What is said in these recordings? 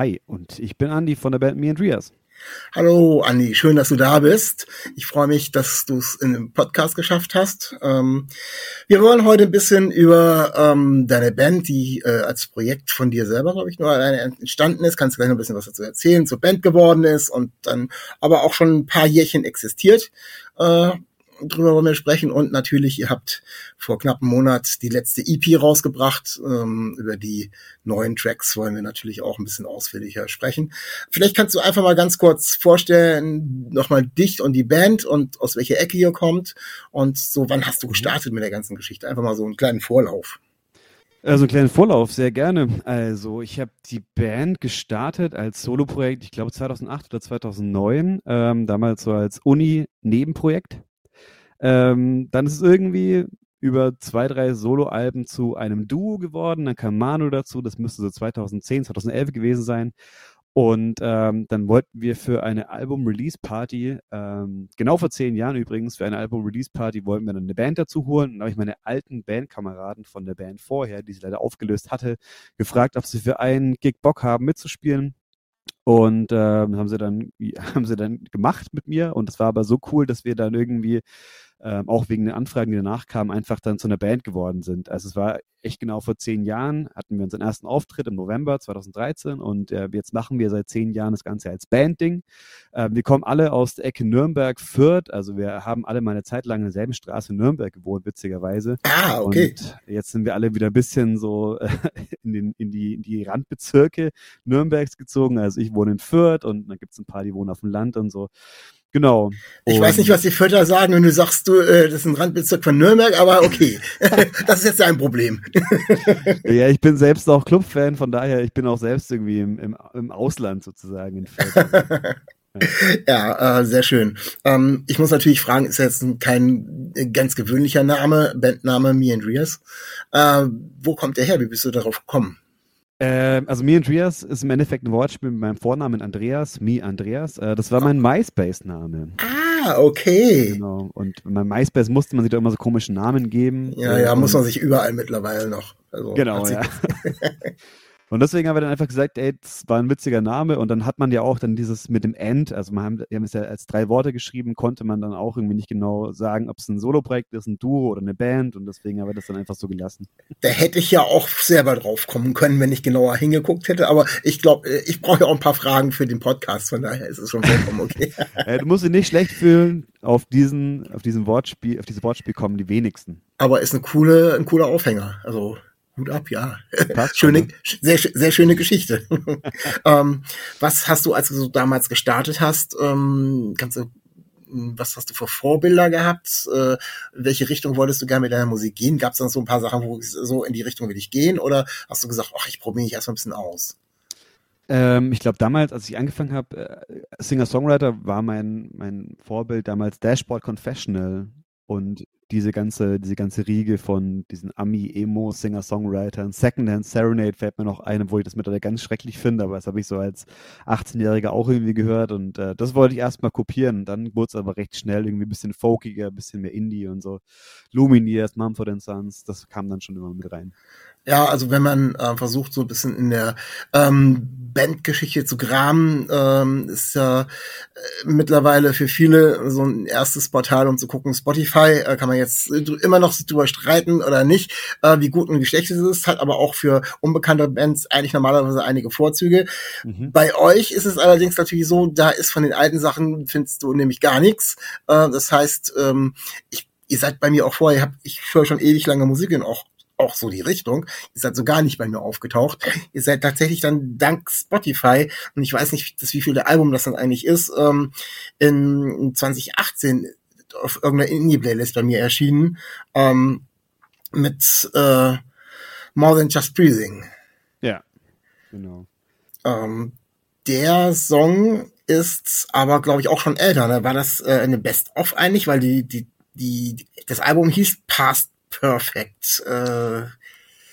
Hi, und ich bin Andi von der Band Me Andreas. Hallo Andi, schön, dass du da bist. Ich freue mich, dass du es in den Podcast geschafft hast. Ähm, wir wollen heute ein bisschen über ähm, deine Band, die äh, als Projekt von dir selber, glaube ich, nur entstanden ist. Kannst du gleich noch ein bisschen was dazu erzählen, zur Band geworden ist und dann aber auch schon ein paar Jährchen existiert. Äh, drüber wollen wir sprechen. Und natürlich, ihr habt vor knapp einem Monat die letzte EP rausgebracht. Ähm, über die neuen Tracks wollen wir natürlich auch ein bisschen ausführlicher sprechen. Vielleicht kannst du einfach mal ganz kurz vorstellen, nochmal dich und die Band und aus welcher Ecke ihr kommt. Und so, wann hast du mhm. gestartet mit der ganzen Geschichte? Einfach mal so einen kleinen Vorlauf. Also einen kleinen Vorlauf, sehr gerne. Also ich habe die Band gestartet als Soloprojekt, ich glaube 2008 oder 2009, ähm, damals so als Uni-Nebenprojekt. Ähm, dann ist es irgendwie über zwei, drei Soloalben zu einem Duo geworden. Dann kam Manu dazu, das müsste so 2010, 2011 gewesen sein. Und ähm, dann wollten wir für eine Album-Release-Party, ähm, genau vor zehn Jahren übrigens, für eine Album-Release-Party wollten wir dann eine Band dazu holen. Und da habe ich meine alten Bandkameraden von der Band vorher, die sie leider aufgelöst hatte, gefragt, ob sie für einen Gig Bock haben mitzuspielen. Und äh, haben sie dann haben sie dann gemacht mit mir und es war aber so cool, dass wir dann irgendwie ähm, auch wegen den Anfragen, die danach kamen, einfach dann zu einer Band geworden sind. Also es war echt genau vor zehn Jahren, hatten wir unseren ersten Auftritt im November 2013 und äh, jetzt machen wir seit zehn Jahren das Ganze als Bandding. Äh, wir kommen alle aus der Ecke Nürnberg-Fürth, also wir haben alle mal eine Zeit lang in derselben Straße in Nürnberg gewohnt, witzigerweise. Ah, okay. Und jetzt sind wir alle wieder ein bisschen so äh, in, den, in, die, in die Randbezirke Nürnbergs gezogen. Also ich wohne in Fürth und dann gibt es ein paar, die wohnen auf dem Land und so. Genau. Ich und weiß nicht, was die Vierter sagen, wenn du sagst, du, äh, das ist ein Randbezirk von Nürnberg, aber okay. das ist jetzt dein Problem. ja, ich bin selbst auch Clubfan, von daher, ich bin auch selbst irgendwie im, im, im Ausland sozusagen in Vierter. ja, äh, sehr schön. Ähm, ich muss natürlich fragen, ist jetzt kein ganz gewöhnlicher Name, Bandname Me and Rias. Äh, wo kommt der her? Wie bist du darauf gekommen? Äh, also Me Andreas ist im Endeffekt ein Wortspiel mit meinem Vornamen Andreas, Me Andreas. Äh, das war mein MySpace-Name. Ah, okay. Genau. Und bei MySpace musste man sich da immer so komischen Namen geben. Ja, ja, muss man sich überall mittlerweile noch. Also, genau, ja. Und deswegen haben wir dann einfach gesagt, ey, das war ein witziger Name. Und dann hat man ja auch dann dieses mit dem End, also wir haben, wir haben es ja als drei Worte geschrieben, konnte man dann auch irgendwie nicht genau sagen, ob es ein Solo-Projekt ist, ein Duo oder eine Band. Und deswegen haben wir das dann einfach so gelassen. Da hätte ich ja auch selber drauf kommen können, wenn ich genauer hingeguckt hätte. Aber ich glaube, ich brauche ja auch ein paar Fragen für den Podcast. Von daher ist es schon vollkommen okay. du musst dich nicht schlecht fühlen. Auf diesen, auf diesen Wortspiel, auf dieses Wortspiel kommen die wenigsten. Aber ist eine coole, ein cooler Aufhänger. Also Hut ab, ja. schöne, sehr, sehr schöne Geschichte. ähm, was hast du, als du so damals gestartet hast, ähm, kannst du, hm, was hast du für Vorbilder gehabt? Äh, welche Richtung wolltest du gerne mit deiner Musik gehen? Gab es dann so ein paar Sachen, wo so in die Richtung will ich gehen? Oder hast du gesagt, ach, ich probiere mich erstmal ein bisschen aus? Ähm, ich glaube, damals, als ich angefangen habe, äh, Singer-Songwriter war mein, mein Vorbild damals Dashboard Confessional. Und diese ganze, diese ganze Riege von diesen Ami-Emo, Singer-Songwritern, Secondhand Serenade fällt mir noch ein, obwohl ich das mittlerweile ganz schrecklich finde, aber das habe ich so als 18-Jähriger auch irgendwie gehört und äh, das wollte ich erstmal kopieren. Dann wurde es aber recht schnell irgendwie ein bisschen folkiger, ein bisschen mehr Indie und so. Lumineers, Mumford Sons, das kam dann schon immer mit rein. Ja, also wenn man äh, versucht, so ein bisschen in der ähm, Bandgeschichte zu graben, ähm, ist ja äh, mittlerweile für viele so ein erstes Portal, um zu gucken, Spotify, äh, kann man jetzt immer noch drüber streiten oder nicht, äh, wie gut und wie schlecht es ist, hat aber auch für unbekannte Bands eigentlich normalerweise einige Vorzüge. Mhm. Bei euch ist es allerdings natürlich so, da ist von den alten Sachen, findest du nämlich gar nichts. Äh, das heißt, ähm, ich ihr seid bei mir auch vorher, ich, hab, ich höre schon ewig lange Musik und auch auch so die Richtung. Ihr seid so gar nicht bei mir aufgetaucht. Ihr seid tatsächlich dann dank Spotify, und ich weiß nicht, das, wie viel der Album das dann eigentlich ist, ähm, in 2018 auf irgendeiner Indie-Playlist bei mir erschienen, ähm, mit äh, More Than Just Breathing. Ja, genau. Ähm, der Song ist aber, glaube ich, auch schon älter. Ne? War das äh, eine Best-of eigentlich? Weil die, die, die, das Album hieß Past Perfect. Äh,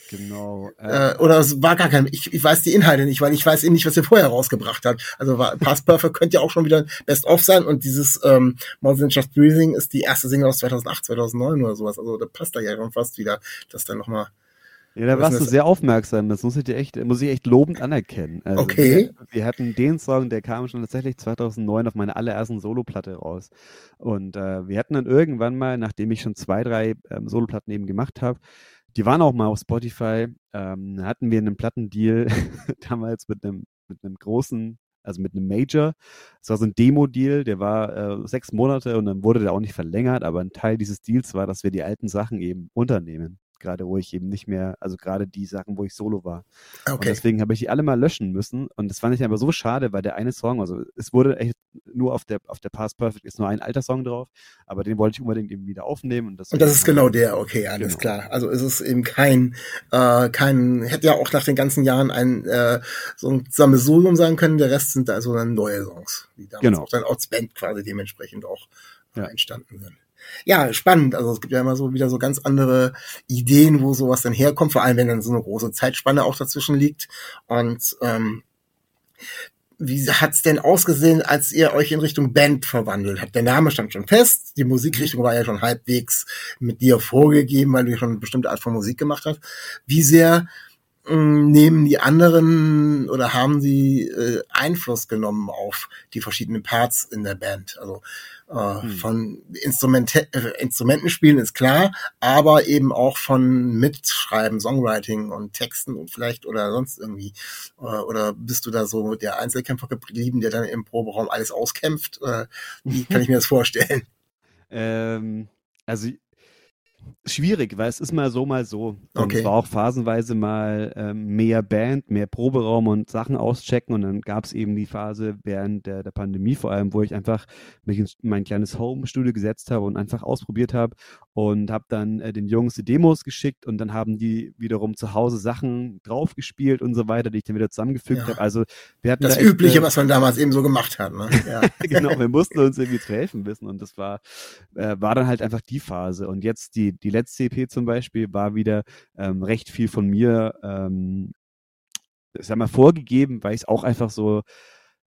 Genau. Äh, oder es war gar kein, ich, ich weiß die Inhalte nicht, weil ich weiß eben nicht, was er vorher rausgebracht hat. Also war, Past Perfect könnte ja auch schon wieder Best-of sein und dieses ähm, More Than Just Breathing ist die erste Single aus 2008, 2009 oder sowas. Also da passt da ja schon fast wieder, dass dann nochmal ja, da warst du sehr aufmerksam. Das muss ich dir echt, muss ich echt lobend anerkennen. Also okay. Wir, wir, hatten den Song, der kam schon tatsächlich 2009 auf meiner allerersten Soloplatte raus. Und äh, wir hatten dann irgendwann mal, nachdem ich schon zwei, drei ähm, Soloplatten eben gemacht habe, die waren auch mal auf Spotify. Ähm, hatten wir einen Plattendeal damals mit einem, mit einem großen, also mit einem Major. Es war so ein Demo-Deal, der war äh, sechs Monate und dann wurde der auch nicht verlängert, aber ein Teil dieses Deals war, dass wir die alten Sachen eben unternehmen gerade wo ich eben nicht mehr, also gerade die Sachen, wo ich solo war. Okay. Und deswegen habe ich die alle mal löschen müssen und das fand ich aber so schade, weil der eine Song, also es wurde echt nur auf der auf der Past Perfect ist nur ein alter Song drauf, aber den wollte ich unbedingt eben wieder aufnehmen und das. Und das ist genau der, okay, alles genau. klar. Also ist es eben kein äh, kein hätte ja auch nach den ganzen Jahren ein äh, so ein Sammelsurium sein können. Der Rest sind also dann neue Songs, die damals genau. auch dann als Band quasi dementsprechend auch ja. entstanden sind ja, spannend. Also es gibt ja immer so wieder so ganz andere Ideen, wo sowas dann herkommt, vor allem wenn dann so eine große Zeitspanne auch dazwischen liegt. Und ähm, wie hat's denn ausgesehen, als ihr euch in Richtung Band verwandelt habt? Der Name stand schon fest, die Musikrichtung war ja schon halbwegs mit dir vorgegeben, weil du schon eine bestimmte Art von Musik gemacht hast. Wie sehr hm, nehmen die anderen oder haben sie äh, Einfluss genommen auf die verschiedenen Parts in der Band? Also äh, hm. Von Instrumente, äh, Instrumenten spielen ist klar, aber eben auch von Mitschreiben, Songwriting und Texten und vielleicht oder sonst irgendwie. Äh, oder bist du da so der Einzelkämpfer geblieben, der dann im Proberaum alles auskämpft? Äh, wie kann ich mir das vorstellen? Ähm, also schwierig, weil es ist mal so, mal so. Und okay. es war auch phasenweise mal ähm, mehr Band, mehr Proberaum und Sachen auschecken. Und dann gab es eben die Phase während der, der Pandemie vor allem, wo ich einfach mich in mein kleines Home-Studio gesetzt habe und einfach ausprobiert habe und habe dann äh, den Jungs die Demos geschickt und dann haben die wiederum zu Hause Sachen draufgespielt und so weiter, die ich dann wieder zusammengefügt ja. habe. Also wir hatten das da Übliche, was man damals eben so gemacht hat. Ne? Ja. genau, wir mussten uns irgendwie zu helfen wissen und das war, äh, war dann halt einfach die Phase. Und jetzt die die, letzte EP zum Beispiel war wieder ähm, recht viel von mir, ähm, sag mal, vorgegeben, weil ich es auch einfach so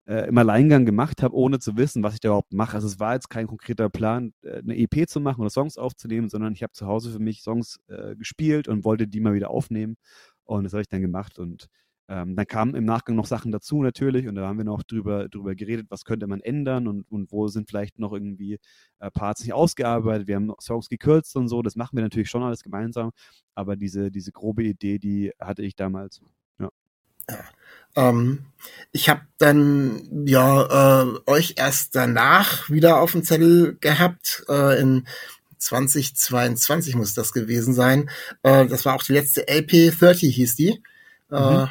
äh, im Alleingang gemacht habe, ohne zu wissen, was ich da überhaupt mache. Also es war jetzt kein konkreter Plan, äh, eine EP zu machen oder Songs aufzunehmen, sondern ich habe zu Hause für mich Songs äh, gespielt und wollte die mal wieder aufnehmen. Und das habe ich dann gemacht und ähm, dann kamen im Nachgang noch Sachen dazu natürlich und da haben wir noch drüber, drüber geredet, was könnte man ändern und, und wo sind vielleicht noch irgendwie äh, Parts nicht ausgearbeitet. Wir haben Songs gekürzt und so, das machen wir natürlich schon alles gemeinsam, aber diese, diese grobe Idee, die hatte ich damals. Ja. ja. Ähm, ich habe dann ja äh, euch erst danach wieder auf dem Zettel gehabt äh, in 2022 muss das gewesen sein. Äh, das war auch die letzte LP 30 hieß die. Äh, mhm.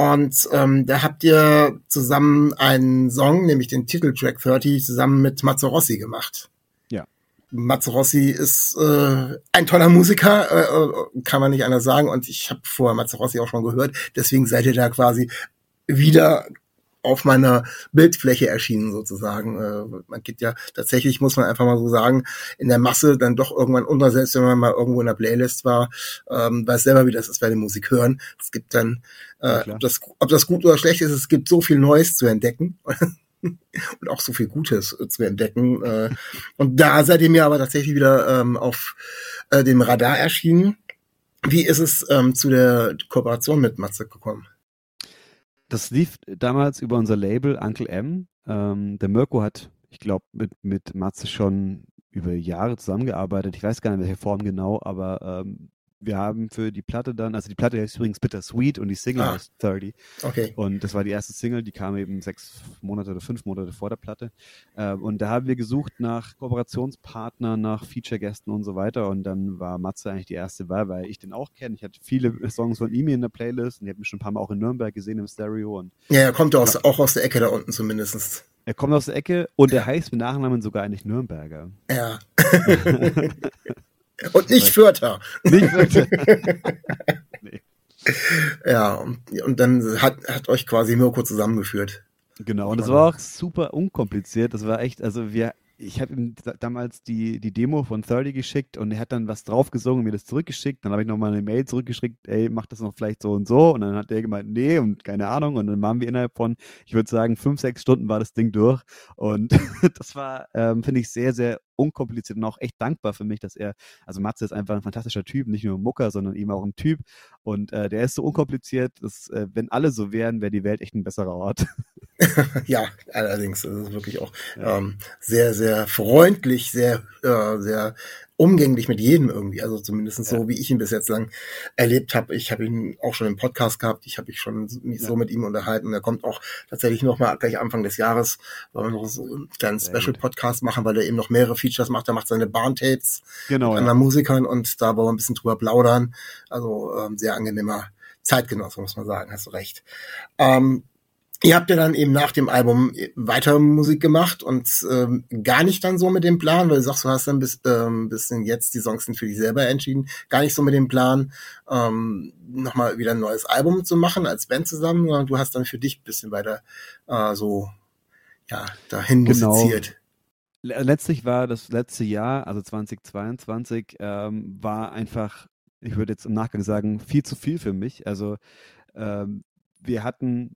Und ähm, da habt ihr zusammen einen Song, nämlich den Titeltrack 30, zusammen mit Mazzarossi gemacht. Ja. Mazzarossi ist äh, ein toller Musiker, äh, äh kann man nicht anders sagen. Und ich habe vorher Mazzarossi auch schon gehört. Deswegen seid ihr da quasi wieder auf meiner Bildfläche erschienen sozusagen. Äh, man geht ja tatsächlich, muss man einfach mal so sagen, in der Masse dann doch irgendwann unter, selbst wenn man mal irgendwo in der Playlist war, ähm, weiß selber, wie das ist, wenn die Musik hören. Es gibt dann, äh, ja, ob, das, ob das gut oder schlecht ist, es gibt so viel Neues zu entdecken. und auch so viel Gutes äh, zu entdecken. Äh, und da seid ihr mir aber tatsächlich wieder ähm, auf äh, dem Radar erschienen. Wie ist es ähm, zu der Kooperation mit Matze gekommen? Das lief damals über unser Label Uncle M. Ähm, der Mirko hat, ich glaube, mit, mit Matze schon über Jahre zusammengearbeitet. Ich weiß gar nicht, in welcher Form genau, aber ähm, wir haben für die Platte dann, also die Platte heißt übrigens Bittersweet und die Single ah, heißt 30. Okay. Und das war die erste Single, die kam eben sechs Monate oder fünf Monate vor der Platte. Äh, und da haben wir gesucht nach Kooperationspartnern, nach Feature-Gästen und so weiter. Und dann war Matze eigentlich die erste Wahl, weil ich den auch kenne. Ich hatte viele Songs von ihm in der Playlist und ich habe mich schon ein paar Mal auch in Nürnberg gesehen im Stereo. Und, ja, er kommt aus, ja. auch aus der Ecke da unten zumindest. Er kommt aus der Ecke und er heißt mit Nachnamen sogar eigentlich Nürnberger. Ja. Und nicht Fürther. Nicht Fürther. nee. ja, und, und dann hat, hat euch quasi Mirko zusammengeführt. Genau, und das war auch super unkompliziert. Das war echt, also wir ich habe ihm damals die, die Demo von 30 geschickt und er hat dann was draufgesungen und mir das zurückgeschickt. Dann habe ich nochmal eine Mail zurückgeschickt, ey, mach das noch vielleicht so und so. Und dann hat er gemeint, nee und keine Ahnung. Und dann waren wir innerhalb von, ich würde sagen, fünf, sechs Stunden war das Ding durch. Und das war, ähm, finde ich, sehr, sehr unkompliziert und auch echt dankbar für mich, dass er, also Matze ist einfach ein fantastischer Typ, nicht nur ein Mucker, sondern eben auch ein Typ. Und äh, der ist so unkompliziert, dass, äh, wenn alle so wären, wäre die Welt echt ein besserer Ort. ja, allerdings, das ist wirklich auch ja. ähm, sehr, sehr freundlich, sehr, äh, sehr umgänglich mit jedem irgendwie. Also zumindest ja. so, wie ich ihn bis jetzt lang erlebt habe. Ich habe ihn auch schon im Podcast gehabt. Ich habe mich schon ja. so mit ihm unterhalten. Er kommt auch tatsächlich noch mal gleich Anfang des Jahres, weil wir noch so einen kleinen Special-Podcast machen, weil er eben noch mehrere Features macht. Er macht seine Bahntapes genau, mit anderen Musikern und da wollen wir ein bisschen drüber plaudern. Also ähm, sehr angenehmer Zeitgenosse, muss man sagen. Hast du recht. Ähm, Ihr habt ja dann eben nach dem Album weiter Musik gemacht und ähm, gar nicht dann so mit dem Plan, weil du sagst, du hast dann bis, ähm, bis jetzt die Songs sind für dich selber entschieden, gar nicht so mit dem Plan, ähm, nochmal wieder ein neues Album zu machen als Band zusammen, sondern du hast dann für dich ein bisschen weiter äh, so ja dahin genau. musiziert. Letztlich war das letzte Jahr, also 2022, ähm, war einfach, ich würde jetzt im Nachgang sagen, viel zu viel für mich. Also ähm, wir hatten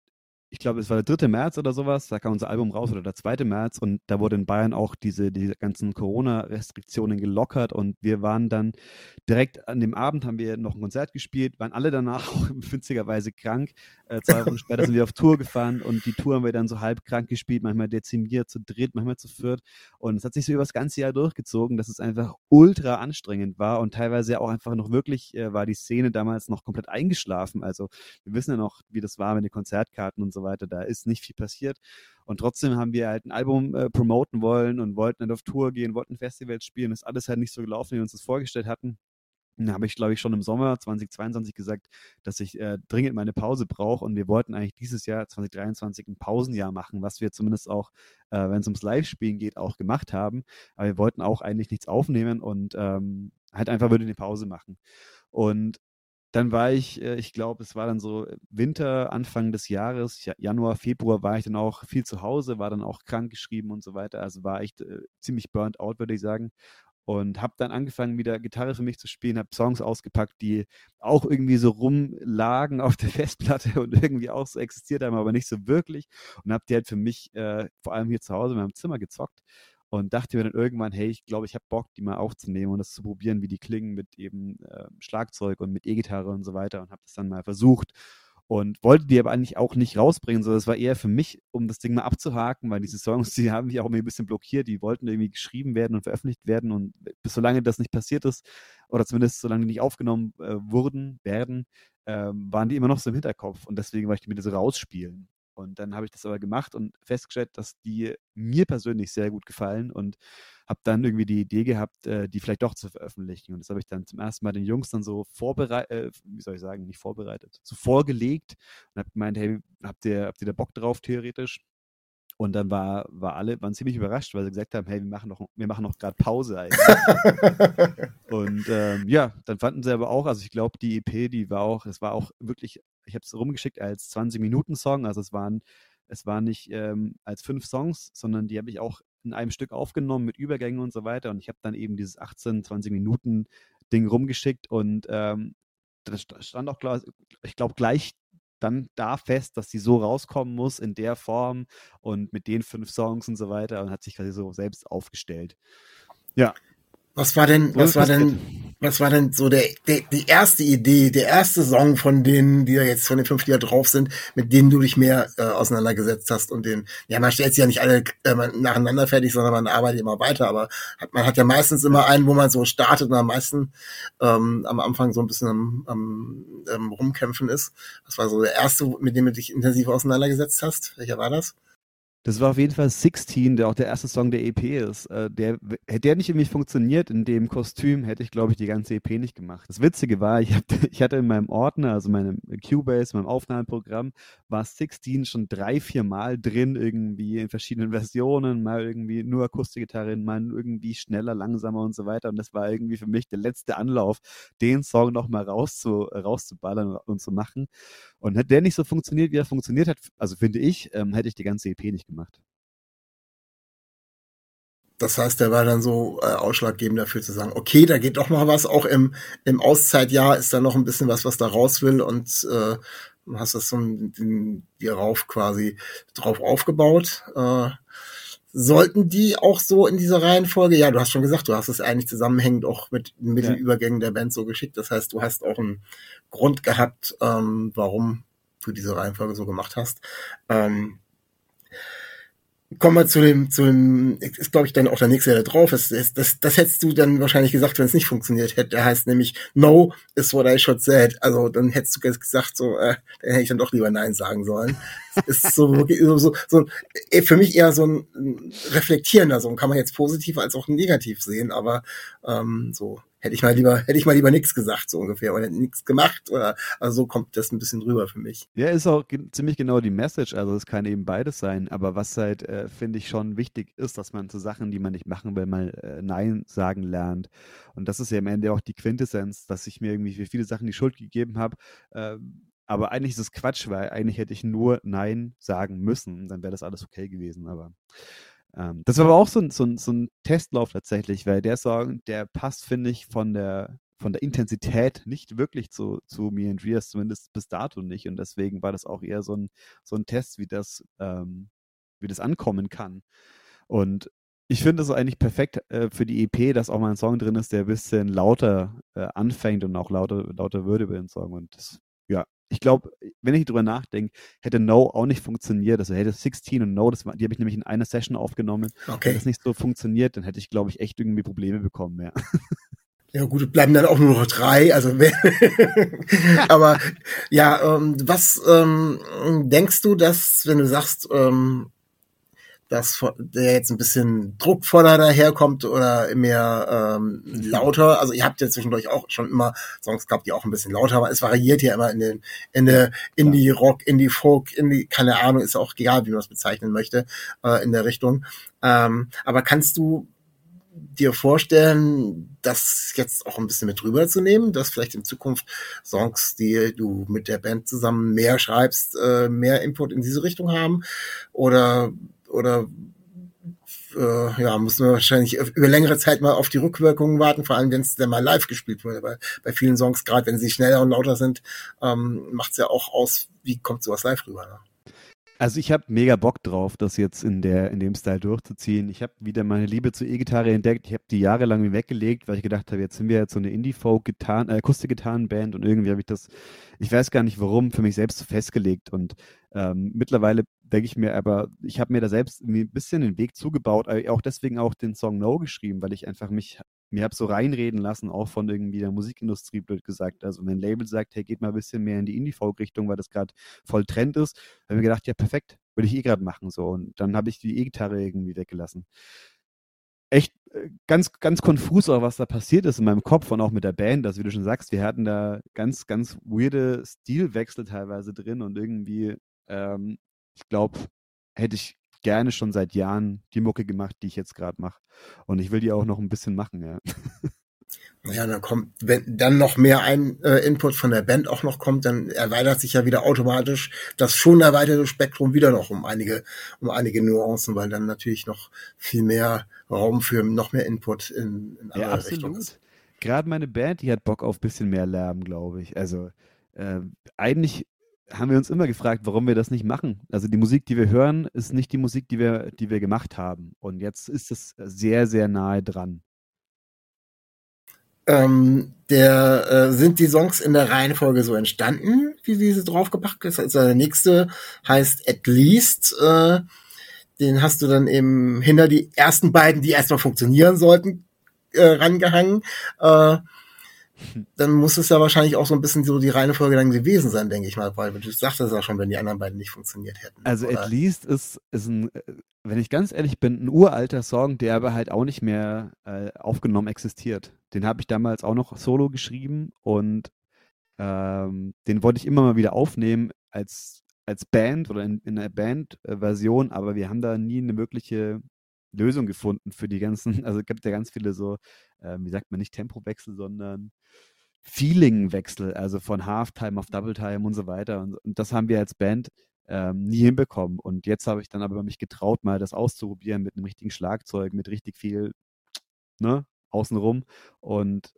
ich glaube, es war der 3. März oder sowas, da kam unser Album raus oder der 2. März und da wurde in Bayern auch diese, diese ganzen Corona-Restriktionen gelockert und wir waren dann direkt an dem Abend haben wir noch ein Konzert gespielt, waren alle danach auch witzigerweise krank. Äh, zwei Wochen später sind wir auf Tour gefahren und die Tour haben wir dann so halb krank gespielt, manchmal dezimiert, zu dritt, manchmal zu viert und es hat sich so über das ganze Jahr durchgezogen, dass es einfach ultra anstrengend war und teilweise auch einfach noch wirklich äh, war die Szene damals noch komplett eingeschlafen. Also wir wissen ja noch, wie das war mit den Konzertkarten und so weiter. Da ist nicht viel passiert. Und trotzdem haben wir halt ein Album äh, promoten wollen und wollten halt auf Tour gehen, wollten Festivals spielen. Das ist alles halt nicht so gelaufen, wie wir uns das vorgestellt hatten. Da habe ich, glaube ich, schon im Sommer 2022 gesagt, dass ich äh, dringend meine Pause brauche. Und wir wollten eigentlich dieses Jahr 2023 ein Pausenjahr machen, was wir zumindest auch, äh, wenn es ums Live-Spielen geht, auch gemacht haben. Aber wir wollten auch eigentlich nichts aufnehmen und ähm, halt einfach würde eine Pause machen. Und dann war ich, äh, ich glaube, es war dann so Winter, Anfang des Jahres, Januar, Februar war ich dann auch viel zu Hause, war dann auch krank geschrieben und so weiter. Also war echt äh, ziemlich burnt out, würde ich sagen. Und habe dann angefangen, wieder Gitarre für mich zu spielen, habe Songs ausgepackt, die auch irgendwie so rumlagen auf der Festplatte und irgendwie auch so existiert haben, aber nicht so wirklich. Und habe die halt für mich, äh, vor allem hier zu Hause in meinem Zimmer gezockt und dachte mir dann irgendwann, hey, ich glaube, ich habe Bock, die mal aufzunehmen und das zu probieren, wie die klingen mit eben äh, Schlagzeug und mit E-Gitarre und so weiter und habe das dann mal versucht und wollte die aber eigentlich auch nicht rausbringen, sondern es war eher für mich, um das Ding mal abzuhaken, weil diese Songs, die haben mich auch ein bisschen blockiert, die wollten irgendwie geschrieben werden und veröffentlicht werden und bis solange das nicht passiert ist oder zumindest solange die nicht aufgenommen äh, wurden, werden, äh, waren die immer noch so im Hinterkopf und deswegen wollte ich mir das rausspielen. Und dann habe ich das aber gemacht und festgestellt, dass die mir persönlich sehr gut gefallen und habe dann irgendwie die Idee gehabt, äh, die vielleicht doch zu veröffentlichen. Und das habe ich dann zum ersten Mal den Jungs dann so vorbereitet, äh, wie soll ich sagen, nicht vorbereitet, so vorgelegt und habe gemeint, hey, habt ihr, habt ihr da Bock drauf theoretisch? Und dann war, war alle, waren ziemlich überrascht, weil sie gesagt haben, hey, wir machen noch, wir machen noch gerade Pause eigentlich. und ähm, ja, dann fanden sie aber auch, also ich glaube, die EP, die war auch, es war auch wirklich ich habe es rumgeschickt als 20-Minuten-Song. Also es waren, es war nicht ähm, als fünf Songs, sondern die habe ich auch in einem Stück aufgenommen mit Übergängen und so weiter. Und ich habe dann eben dieses 18, 20 Minuten Ding rumgeschickt und ähm, das stand auch, klar, ich glaube, gleich dann da fest, dass sie so rauskommen muss in der Form und mit den fünf Songs und so weiter und hat sich quasi so selbst aufgestellt. Ja. Was war denn, was war denn, was war denn so der, der, die erste Idee, der erste Song von denen, die da jetzt von den fünf, die da drauf sind, mit denen du dich mehr äh, auseinandergesetzt hast und den, ja, man stellt sie ja nicht alle äh, nacheinander fertig, sondern man arbeitet immer weiter, aber hat, man hat ja meistens immer einen, wo man so startet und am meisten ähm, am Anfang so ein bisschen am, am ähm, rumkämpfen ist. Was war so der erste, mit dem du dich intensiv auseinandergesetzt hast? Welcher war das? Das war auf jeden Fall 16, der auch der erste Song der EP ist. Äh, der, hätte der nicht irgendwie funktioniert in dem Kostüm, hätte ich, glaube ich, die ganze EP nicht gemacht. Das Witzige war, ich, hab, ich hatte in meinem Ordner, also meinem Cubase, meinem Aufnahmeprogramm, war 16 schon drei, vier Mal drin, irgendwie in verschiedenen Versionen, mal irgendwie nur Akustikgitarre, mal irgendwie schneller, langsamer und so weiter. Und das war irgendwie für mich der letzte Anlauf, den Song nochmal rauszu, rauszuballern und zu machen. Und hätte der nicht so funktioniert, wie er funktioniert hat, also finde ich, ähm, hätte ich die ganze EP nicht gemacht. Das heißt, der war dann so äh, ausschlaggebend dafür zu sagen, okay, da geht doch mal was. Auch im, im Auszeitjahr ist da noch ein bisschen was, was da raus will und äh, hast das so ein, dir rauf quasi drauf aufgebaut. Äh, sollten die auch so in dieser Reihenfolge, ja, du hast schon gesagt, du hast es eigentlich zusammenhängend auch mit, mit ja. den Übergängen der Band so geschickt. Das heißt, du hast auch einen Grund gehabt, ähm, warum du diese Reihenfolge so gemacht hast. Ähm, kommen wir zu dem, zu dem, ist glaube ich dann auch der nächste, der drauf ist. Das, das, das hättest du dann wahrscheinlich gesagt, wenn es nicht funktioniert hätte. Der heißt nämlich No is what I should said. Also dann hättest du gesagt, so, äh, dann hätte ich dann doch lieber Nein sagen sollen. ist so wirklich so, so, so äh, für mich eher so ein reflektierender Song. Kann man jetzt positiv als auch negativ sehen, aber ähm, so hätte ich mal lieber, hätte ich mal lieber nichts gesagt, so ungefähr, oder nichts gemacht, oder also so kommt das ein bisschen rüber für mich. Ja, ist auch ge ziemlich genau die Message, also es kann eben beides sein, aber was halt, äh, finde ich, schon wichtig ist, dass man zu Sachen, die man nicht machen will, mal äh, Nein sagen lernt. Und das ist ja am Ende auch die Quintessenz, dass ich mir irgendwie für viele Sachen die Schuld gegeben habe, äh, aber eigentlich ist es Quatsch, weil eigentlich hätte ich nur Nein sagen müssen, dann wäre das alles okay gewesen, aber ähm, das war aber auch so ein, so, ein, so ein Testlauf tatsächlich, weil der Song, der passt, finde ich, von der, von der Intensität nicht wirklich zu, zu Me and Rias, zumindest bis dato nicht. Und deswegen war das auch eher so ein, so ein Test, wie das, ähm, wie das ankommen kann. Und ich finde es eigentlich perfekt äh, für die EP, dass auch mal ein Song drin ist, der ein bisschen lauter äh, anfängt und auch lauter, lauter würde über den Song. Und das ja, ich glaube, wenn ich drüber nachdenke, hätte No auch nicht funktioniert. Also hätte 16 und No, das war, die habe ich nämlich in einer Session aufgenommen. Okay. Wenn das nicht so funktioniert, dann hätte ich, glaube ich, echt irgendwie Probleme bekommen, ja. Ja gut, bleiben dann auch nur noch drei. Also aber ja, ähm, was ähm, denkst du, dass wenn du sagst, ähm, dass der jetzt ein bisschen druckvoller daherkommt oder mehr ähm, lauter. Also ihr habt ja zwischendurch auch schon immer Songs gehabt, die auch ein bisschen lauter waren. Es variiert ja immer in den in der Indie Rock, Indie Folk, Indie keine Ahnung, ist auch egal, wie man es bezeichnen möchte äh, in der Richtung. Ähm, aber kannst du dir vorstellen, das jetzt auch ein bisschen mit rüberzunehmen, dass vielleicht in Zukunft Songs, die du mit der Band zusammen mehr schreibst, äh, mehr Input in diese Richtung haben? Oder oder äh, ja, muss man wahrscheinlich über längere Zeit mal auf die Rückwirkungen warten, vor allem wenn es dann mal live gespielt wurde. Weil bei vielen Songs, gerade wenn sie schneller und lauter sind, ähm, macht es ja auch aus, wie kommt sowas live rüber. Ne? Also ich habe mega Bock drauf, das jetzt in der in dem Style durchzuziehen. Ich habe wieder meine Liebe zur E-Gitarre entdeckt. Ich habe die jahrelang weggelegt, weil ich gedacht habe, jetzt sind wir jetzt so eine Indie-Folk-Gitarren, äh, Akustik-Gitarren-Band und irgendwie habe ich das, ich weiß gar nicht warum, für mich selbst festgelegt. Und ähm, mittlerweile denke ich mir aber, ich habe mir da selbst ein bisschen den Weg zugebaut, auch deswegen auch den Song No geschrieben, weil ich einfach mich mir habe so reinreden lassen, auch von irgendwie der Musikindustrie, blöd gesagt. Also wenn ein Label sagt, hey, geht mal ein bisschen mehr in die Indie-Folk-Richtung, weil das gerade voll Trend ist, habe ich mir gedacht, ja, perfekt, würde ich eh gerade machen. So. Und dann habe ich die E-Gitarre irgendwie weggelassen. Echt äh, ganz, ganz konfus auch, was da passiert ist in meinem Kopf und auch mit der Band. Also wie du schon sagst, wir hatten da ganz, ganz weirde Stilwechsel teilweise drin und irgendwie, ähm, ich glaube, hätte ich gerne schon seit Jahren die Mucke gemacht, die ich jetzt gerade mache. Und ich will die auch noch ein bisschen machen, ja. Ja, dann kommt, wenn dann noch mehr ein äh, Input von der Band auch noch kommt, dann erweitert sich ja wieder automatisch das schon erweiterte Spektrum wieder noch um einige, um einige Nuancen, weil dann natürlich noch viel mehr Raum für noch mehr Input in, in andere ja, Richtungen ist. Gerade meine Band, die hat Bock auf bisschen mehr Lärm, glaube ich. Also äh, eigentlich haben wir uns immer gefragt, warum wir das nicht machen. Also die Musik, die wir hören, ist nicht die Musik, die wir, die wir gemacht haben. Und jetzt ist es sehr, sehr nahe dran. Ähm, der, äh, sind die Songs in der Reihenfolge so entstanden, wie diese draufgepackt ist? Also der nächste heißt At Least. Äh, den hast du dann eben hinter die ersten beiden, die erstmal funktionieren sollten, äh, rangehangen. Äh, dann muss es ja wahrscheinlich auch so ein bisschen so die reine Folge dann gewesen sein, denke ich mal, weil du sagtest ja schon, wenn die anderen beiden nicht funktioniert hätten. Also oder? At Least ist, ist ein, wenn ich ganz ehrlich bin, ein uralter Song, der aber halt auch nicht mehr äh, aufgenommen existiert. Den habe ich damals auch noch solo geschrieben und ähm, den wollte ich immer mal wieder aufnehmen als, als Band oder in, in einer Band-Version, aber wir haben da nie eine wirkliche Lösung gefunden für die ganzen, also es gibt ja ganz viele so, äh, wie sagt man, nicht Tempowechsel, sondern Feeling-Wechsel, also von Halftime auf Double Time und so weiter. Und, und das haben wir als Band ähm, nie hinbekommen. Und jetzt habe ich dann aber mich getraut, mal das auszuprobieren mit einem richtigen Schlagzeug, mit richtig viel ne, außenrum. Und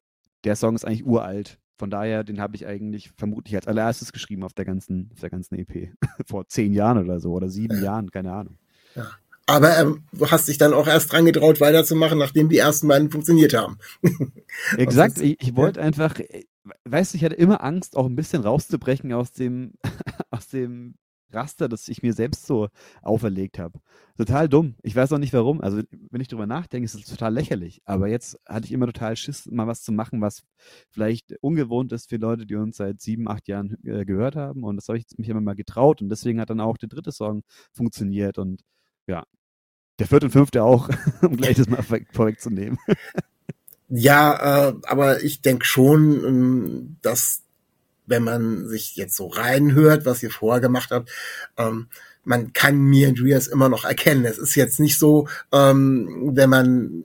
der Song ist eigentlich uralt. Von daher, den habe ich eigentlich vermutlich als allererstes geschrieben auf der ganzen, auf der ganzen EP. Vor zehn Jahren oder so oder sieben Jahren, keine Ahnung. Ja. Aber ähm, du hast dich dann auch erst dran getraut, weiterzumachen, nachdem die ersten beiden funktioniert haben. Exakt, ich, ich wollte ja. einfach, äh, weißt du, ich hatte immer Angst, auch ein bisschen rauszubrechen aus dem, aus dem Raster, das ich mir selbst so auferlegt habe. Total dumm. Ich weiß auch nicht warum. Also, wenn ich drüber nachdenke, ist es total lächerlich. Aber jetzt hatte ich immer total Schiss, mal was zu machen, was vielleicht ungewohnt ist für Leute, die uns seit sieben, acht Jahren äh, gehört haben. Und das habe ich mich immer mal getraut. Und deswegen hat dann auch der dritte Song funktioniert. Und ja, der vierte und fünfte auch, um gleich das mal vorwegzunehmen. Ja, äh, aber ich denke schon, ähm, dass wenn man sich jetzt so reinhört, was ihr vorher gemacht habt, ähm, man kann Me and Rias immer noch erkennen. Es ist jetzt nicht so, ähm, wenn man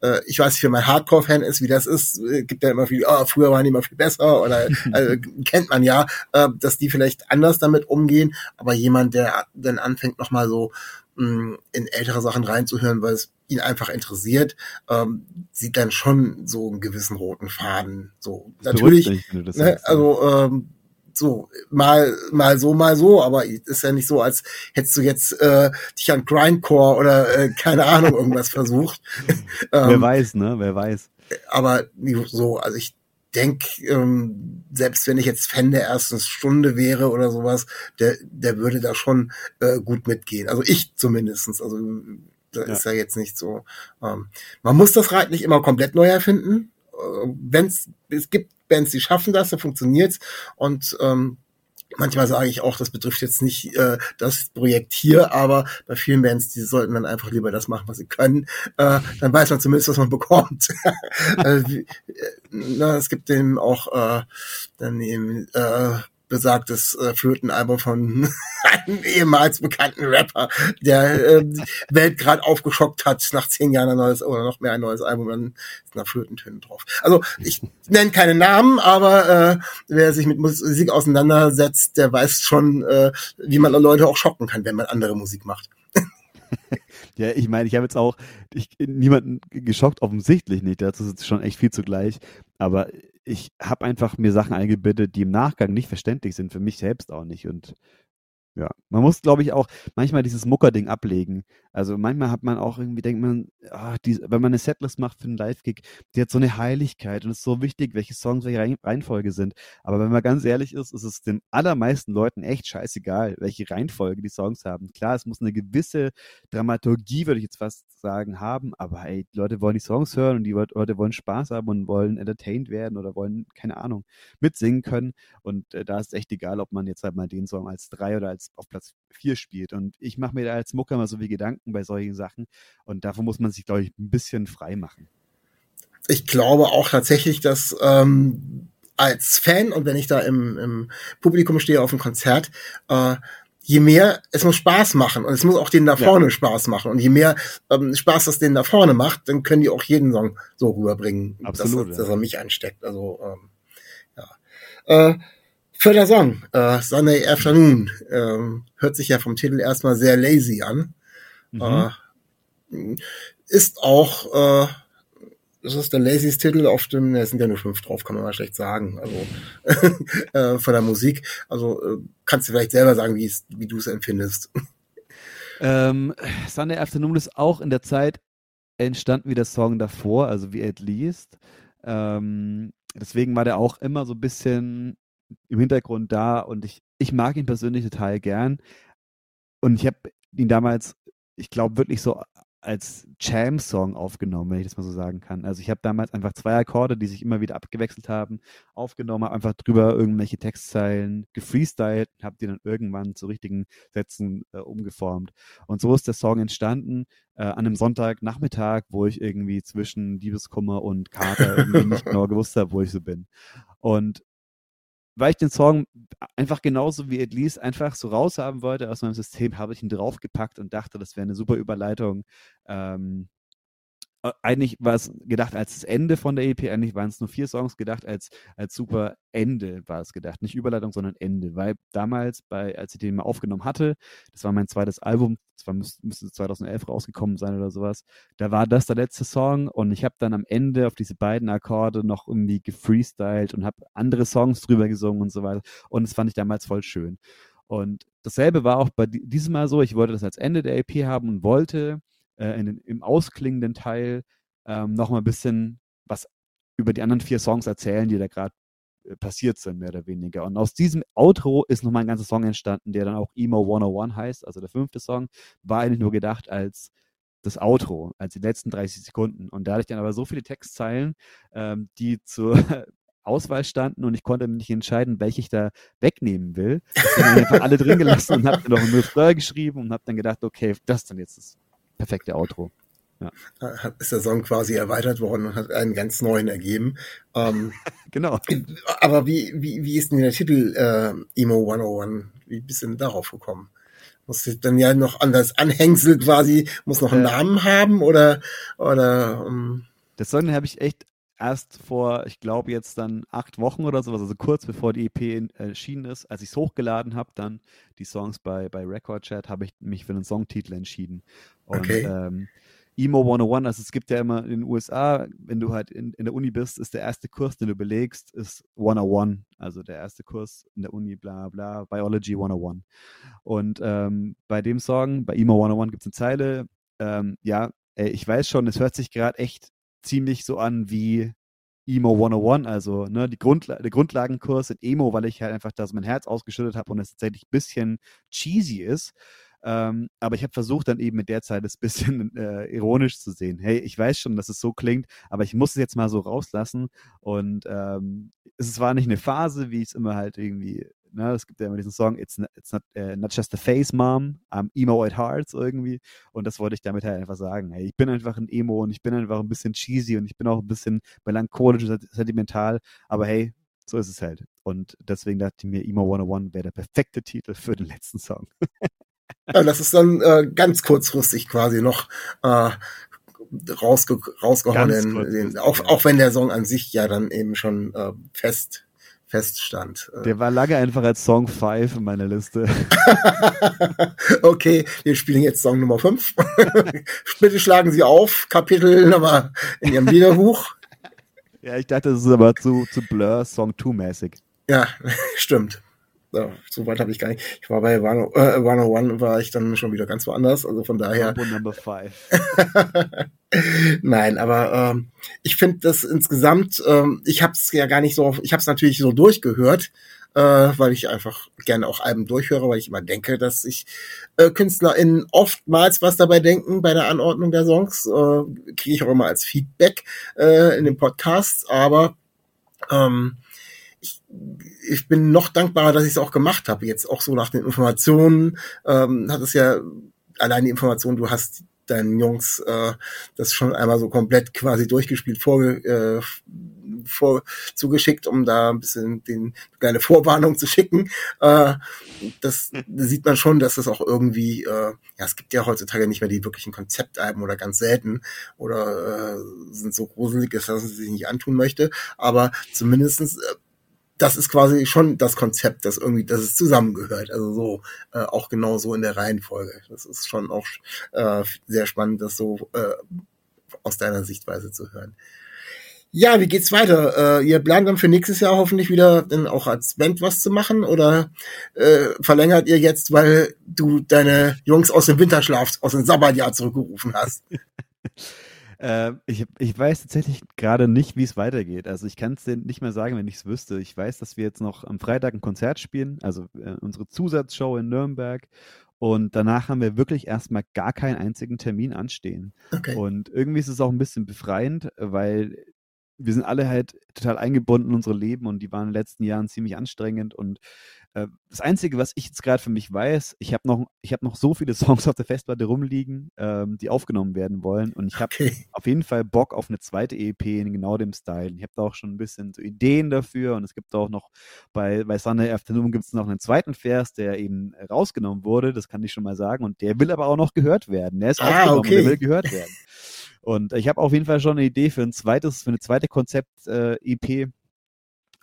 äh, ich weiß nicht, wenn man Hardcore-Fan ist, wie das ist, äh, gibt ja immer viel, oh, früher waren die immer viel besser oder also, kennt man ja, äh, dass die vielleicht anders damit umgehen, aber jemand, der dann anfängt nochmal so mh, mm, in ältere Sachen reinzuhören, weil es ihn einfach interessiert, ähm, sieht dann schon so einen gewissen roten Faden. So das natürlich, ne, also ähm, so mal mal so mal so, aber ist ja nicht so, als hättest du jetzt äh, dich an Grindcore oder äh, keine Ahnung irgendwas versucht. ähm, Wer weiß, ne? Wer weiß. Aber so, also ich denke, ähm, selbst wenn ich jetzt Fan der ersten Stunde wäre oder sowas, der der würde da schon äh, gut mitgehen. Also ich zumindestens. Also das ja. ist ja jetzt nicht so. Ähm, man muss das Rad nicht immer komplett neu erfinden. Äh, wenn's, es gibt Bands, die schaffen das, da funktioniert's. Und ähm, manchmal sage ich auch, das betrifft jetzt nicht äh, das Projekt hier, aber bei vielen Bands, die sollten dann einfach lieber das machen, was sie können. Äh, dann weiß man zumindest, was man bekommt. also, äh, na, es gibt eben auch äh, dann eben äh, besagtes äh, Flötenalbum von einem ehemals bekannten Rapper, der äh, Welt gerade aufgeschockt hat, nach zehn Jahren ein neues oder noch mehr ein neues Album, dann ist da Flötentöne drauf. Also ich nenne keine Namen, aber äh, wer sich mit Musik auseinandersetzt, der weiß schon, äh, wie man Leute auch schocken kann, wenn man andere Musik macht. Ja, ich meine, ich habe jetzt auch ich, niemanden geschockt, offensichtlich nicht. Dazu ist schon echt viel zugleich. Aber ich habe einfach mir Sachen eingebildet, die im Nachgang nicht verständlich sind, für mich selbst auch nicht. Und ja, man muss, glaube ich, auch manchmal dieses Mucker-Ding ablegen. Also manchmal hat man auch irgendwie, denkt man, ah, die, wenn man eine Setlist macht für einen Live-Gig, die hat so eine Heiligkeit und es ist so wichtig, welche Songs welche Reihenfolge sind. Aber wenn man ganz ehrlich ist, ist es den allermeisten Leuten echt scheißegal, welche Reihenfolge die Songs haben. Klar, es muss eine gewisse Dramaturgie, würde ich jetzt fast sagen, haben, aber ey, die Leute wollen die Songs hören und die Leute wollen Spaß haben und wollen entertained werden oder wollen, keine Ahnung, mitsingen können. Und äh, da ist es echt egal, ob man jetzt halt mal den Song als drei oder als auf Platz 4 spielt. Und ich mache mir da als Mucker mal so wie Gedanken bei solchen Sachen. Und davon muss man sich, glaube ich, ein bisschen frei machen. Ich glaube auch tatsächlich, dass ähm, als Fan und wenn ich da im, im Publikum stehe auf dem Konzert, äh, je mehr, es muss Spaß machen und es muss auch denen da vorne ja. Spaß machen. Und je mehr ähm, Spaß das denen da vorne macht, dann können die auch jeden Song so rüberbringen, Absolut, dass, ja. dass er mich ansteckt. Also ähm, ja. Äh, Vierter Song, äh, Sunday Afternoon, ähm, hört sich ja vom Titel erstmal sehr lazy an. Mhm. Äh, ist auch, äh, das ist der laziest Titel auf dem, es sind ja nur fünf drauf, kann man mal schlecht sagen, also äh, von der Musik. Also äh, kannst du vielleicht selber sagen, wie, wie du es empfindest. Ähm, Sunday Afternoon ist auch in der Zeit entstanden wie der Song davor, also wie At Least. Ähm, deswegen war der auch immer so ein bisschen im Hintergrund da und ich, ich mag ihn persönlich total gern. Und ich habe ihn damals, ich glaube, wirklich so als Jam-Song aufgenommen, wenn ich das mal so sagen kann. Also ich habe damals einfach zwei Akkorde, die sich immer wieder abgewechselt haben, aufgenommen, habe einfach drüber irgendwelche Textzeilen gefreestylt, habe die dann irgendwann zu richtigen Sätzen äh, umgeformt. Und so ist der Song entstanden äh, an einem Sonntagnachmittag, wo ich irgendwie zwischen Liebeskummer und Kater irgendwie nicht genau gewusst habe, wo ich so bin. Und weil ich den Song einfach genauso wie At Least einfach so raushaben wollte aus meinem System, habe ich ihn draufgepackt und dachte, das wäre eine super Überleitung ähm, äh, eigentlich war es gedacht als das Ende von der EP, eigentlich waren es nur vier Songs gedacht als, als super Ende war es gedacht. Nicht Überleitung, sondern Ende. Weil damals, bei, als ich den mal aufgenommen hatte, das war mein zweites Album, das müsste, müsste 2011 rausgekommen sein oder sowas, da war das der letzte Song und ich habe dann am Ende auf diese beiden Akkorde noch irgendwie gefreestylt und habe andere Songs drüber gesungen und so weiter. Und das fand ich damals voll schön. Und dasselbe war auch bei diesem Mal so, ich wollte das als Ende der EP haben und wollte äh, in im ausklingenden Teil ähm, nochmal ein bisschen was über die anderen vier Songs erzählen, die da gerade äh, passiert sind, mehr oder weniger. Und aus diesem Outro ist nochmal ein ganzer Song entstanden, der dann auch Emo 101 heißt, also der fünfte Song, war eigentlich nur gedacht als das Outro, als die letzten 30 Sekunden. Und da hatte ich dann aber so viele Textzeilen, ähm, die zur Auswahl standen und ich konnte mich nicht entscheiden, welche ich da wegnehmen will. Ich habe einfach alle drin gelassen und habe noch ein Refrain geschrieben und habe dann gedacht, okay, das dann jetzt das perfekte Outro. Ja. Ist der Song quasi erweitert worden und hat einen ganz neuen ergeben. Ähm, genau. Aber wie, wie, wie ist denn der Titel äh, Emo 101? Wie bist du denn darauf gekommen? Muss dann ja noch an das Anhängsel quasi, muss noch einen äh, Namen haben oder, oder um Das Song habe ich echt erst vor, ich glaube jetzt dann acht Wochen oder sowas, also kurz bevor die EP erschienen ist, als ich es hochgeladen habe, dann die Songs bei, bei Record Chat, habe ich mich für einen Songtitel entschieden. Und okay. ähm, Emo 101, also es gibt ja immer in den USA, wenn du halt in, in der Uni bist, ist der erste Kurs, den du belegst, ist 101. Also der erste Kurs in der Uni, bla bla, Biology 101. Und ähm, bei dem Song, bei Emo 101 gibt es eine Zeile, ähm, ja, ich weiß schon, es hört sich gerade echt ziemlich so an wie Emo 101, also ne, die Grundla der Grundlagenkurs in Emo, weil ich halt einfach das mein Herz ausgeschüttet habe und es tatsächlich ein bisschen cheesy ist. Ähm, aber ich habe versucht, dann eben mit der Zeit es ein bisschen äh, ironisch zu sehen. Hey, ich weiß schon, dass es so klingt, aber ich muss es jetzt mal so rauslassen. Und ähm, es war nicht eine Phase, wie ich es immer halt irgendwie Ne? Es gibt ja immer diesen Song, It's, not, it's not, uh, not just a face, Mom, I'm emo at hearts irgendwie. Und das wollte ich damit halt einfach sagen. Hey, ich bin einfach ein Emo und ich bin einfach ein bisschen cheesy und ich bin auch ein bisschen melancholisch und sentimental. Aber hey, so ist es halt. Und deswegen dachte ich mir, Emo 101 wäre der perfekte Titel für den letzten Song. ja, das ist dann äh, ganz kurzfristig quasi noch äh, rausge rausgehauen. Den, auch, auch wenn der Song an sich ja dann eben schon äh, fest feststand. Der war lange einfach als Song 5 in meiner Liste. okay, wir spielen jetzt Song Nummer 5. Bitte schlagen Sie auf, Kapitel Nummer in Ihrem Liederbuch. Ja, ich dachte, das ist aber zu, zu Blur Song 2-mäßig. Ja, stimmt. Ja, so weit habe ich gar nicht. Ich war bei 101, äh, 101 war ich dann schon wieder ganz woanders. Also von daher. Number 5. Nein, aber ähm, ich finde das insgesamt, ähm, ich habe es ja gar nicht so, ich habe es natürlich so durchgehört, äh, weil ich einfach gerne auch Alben durchhöre, weil ich immer denke, dass ich äh, KünstlerInnen oftmals was dabei denken bei der Anordnung der Songs, äh, kriege ich auch immer als Feedback äh, in den Podcasts, aber ähm, ich, ich bin noch dankbarer, dass ich es auch gemacht habe. Jetzt auch so nach den Informationen ähm, hat es ja allein die Information, du hast deinen Jungs äh, das schon einmal so komplett quasi durchgespielt vorge äh, vor, zugeschickt, um da ein bisschen den kleine Vorwarnung zu schicken. Äh, das sieht man schon, dass das auch irgendwie, äh, ja, es gibt ja heutzutage nicht mehr die wirklichen Konzeptalben oder ganz selten oder äh, sind so gruselig, dass man sie sich nicht antun möchte. Aber zumindestens äh, das ist quasi schon das Konzept, das irgendwie, dass es zusammengehört. Also so äh, auch genau so in der Reihenfolge. Das ist schon auch äh, sehr spannend, das so äh, aus deiner Sichtweise zu hören. Ja, wie geht's weiter? Äh, ihr plant dann für nächstes Jahr hoffentlich wieder dann auch als Band was zu machen oder äh, verlängert ihr jetzt, weil du deine Jungs aus dem Winterschlaf, aus dem Sabbatjahr zurückgerufen hast? Äh, ich, ich weiß tatsächlich gerade nicht, wie es weitergeht. Also ich kann es dir nicht mehr sagen, wenn ich es wüsste. Ich weiß, dass wir jetzt noch am Freitag ein Konzert spielen, also äh, unsere Zusatzshow in Nürnberg. Und danach haben wir wirklich erstmal gar keinen einzigen Termin anstehen. Okay. Und irgendwie ist es auch ein bisschen befreiend, weil wir sind alle halt total eingebunden in unsere Leben und die waren in den letzten Jahren ziemlich anstrengend und das Einzige, was ich jetzt gerade für mich weiß, ich habe noch, ich noch so viele Songs auf der Festplatte rumliegen, ähm, die aufgenommen werden wollen und ich habe okay. auf jeden Fall Bock auf eine zweite EP in genau dem Style. Ich habe da auch schon ein bisschen so Ideen dafür und es gibt auch noch bei, bei Sunday Afternoon gibt es noch einen zweiten Vers, der eben rausgenommen wurde, das kann ich schon mal sagen und der will aber auch noch gehört werden. Der ist ah, aufgenommen okay. der will gehört werden. Und ich habe auf jeden Fall schon eine Idee für ein zweites, für eine zweite Konzept-EP. Äh,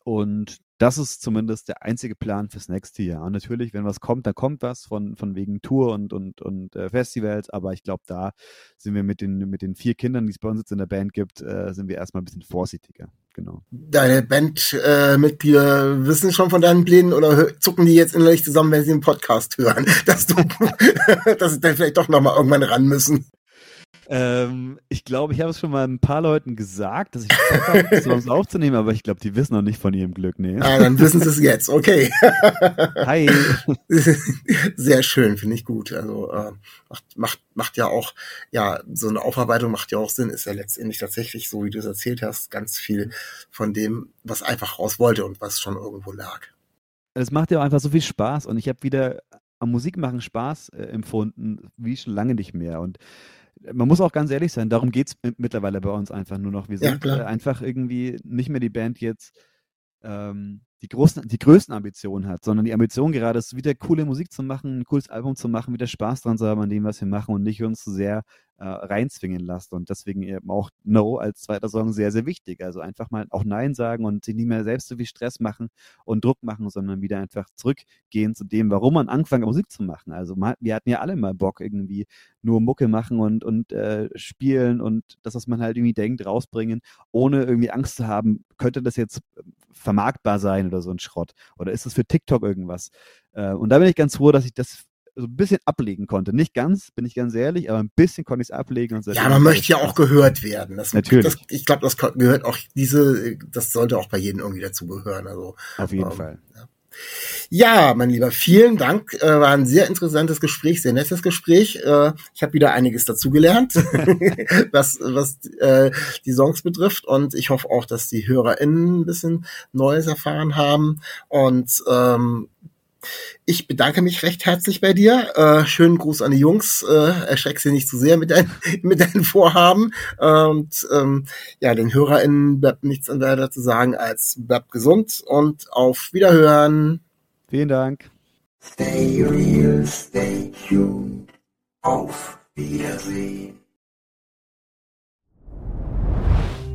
und das ist zumindest der einzige Plan fürs nächste Jahr. Und natürlich, wenn was kommt, dann kommt was von, von wegen Tour und, und, und äh, Festivals. Aber ich glaube, da sind wir mit den, mit den vier Kindern, die es bei uns jetzt in der Band gibt, äh, sind wir erstmal ein bisschen vorsichtiger. Genau. Deine Bandmitglieder äh, wissen schon von deinen Plänen oder zucken die jetzt innerlich zusammen, wenn sie den Podcast hören, dass du, dass sie dann vielleicht doch nochmal irgendwann ran müssen? Ähm, ich glaube, ich habe es schon mal ein paar Leuten gesagt, dass ich Bock habe, aufzunehmen, aber ich glaube, die wissen noch nicht von ihrem Glück. Nee. Ah, dann wissen sie es jetzt. Okay. Hi. Sehr schön, finde ich gut. Also äh, macht, macht, macht ja auch, ja, so eine Aufarbeitung macht ja auch Sinn, ist ja letztendlich tatsächlich, so wie du es erzählt hast, ganz viel von dem, was einfach raus wollte und was schon irgendwo lag. Es macht ja auch einfach so viel Spaß und ich habe wieder am Musikmachen Spaß äh, empfunden, wie schon lange nicht mehr. Und man muss auch ganz ehrlich sein, darum geht es mittlerweile bei uns einfach nur noch. Wir sind ja, äh, einfach irgendwie nicht mehr die Band jetzt, ähm, die, großen, die größten Ambitionen hat, sondern die Ambition gerade ist, wieder coole Musik zu machen, ein cooles Album zu machen, wieder Spaß dran zu haben an dem, was wir machen und nicht uns zu sehr äh, reinzwingen lassen. Und deswegen eben auch No als zweiter Song sehr, sehr wichtig. Also einfach mal auch Nein sagen und sich nicht mehr selbst so viel Stress machen und Druck machen, sondern wieder einfach zurückgehen zu dem, warum man angefangen Musik zu machen. Also wir hatten ja alle mal Bock, irgendwie nur Mucke machen und, und äh, spielen und das, was man halt irgendwie denkt, rausbringen, ohne irgendwie Angst zu haben, könnte das jetzt vermarktbar sein oder so ein Schrott? Oder ist das für TikTok irgendwas? Äh, und da bin ich ganz froh, dass ich das so ein bisschen ablegen konnte. Nicht ganz, bin ich ganz ehrlich, aber ein bisschen konnte ich es ablegen. Und ja, man möchte ja auch gehört werden. Das, Natürlich. Das, ich glaube, das gehört auch diese, das sollte auch bei jedem irgendwie dazu gehören. Also, Auf jeden ähm, Fall. Ja. Ja, mein Lieber, vielen Dank. Äh, war ein sehr interessantes Gespräch, sehr nettes Gespräch. Äh, ich habe wieder einiges dazugelernt, was, was äh, die Songs betrifft. Und ich hoffe auch, dass die HörerInnen ein bisschen Neues erfahren haben. Und ähm, ich bedanke mich recht herzlich bei dir. Äh, schönen Gruß an die Jungs. Äh, erschreck sie nicht zu sehr mit, dein, mit deinen Vorhaben. Und ähm, ja, den HörerInnen bleibt nichts anderes zu sagen als bleibt gesund und auf Wiederhören. Vielen Dank. Stay real, stay tuned. Auf Wiedersehen.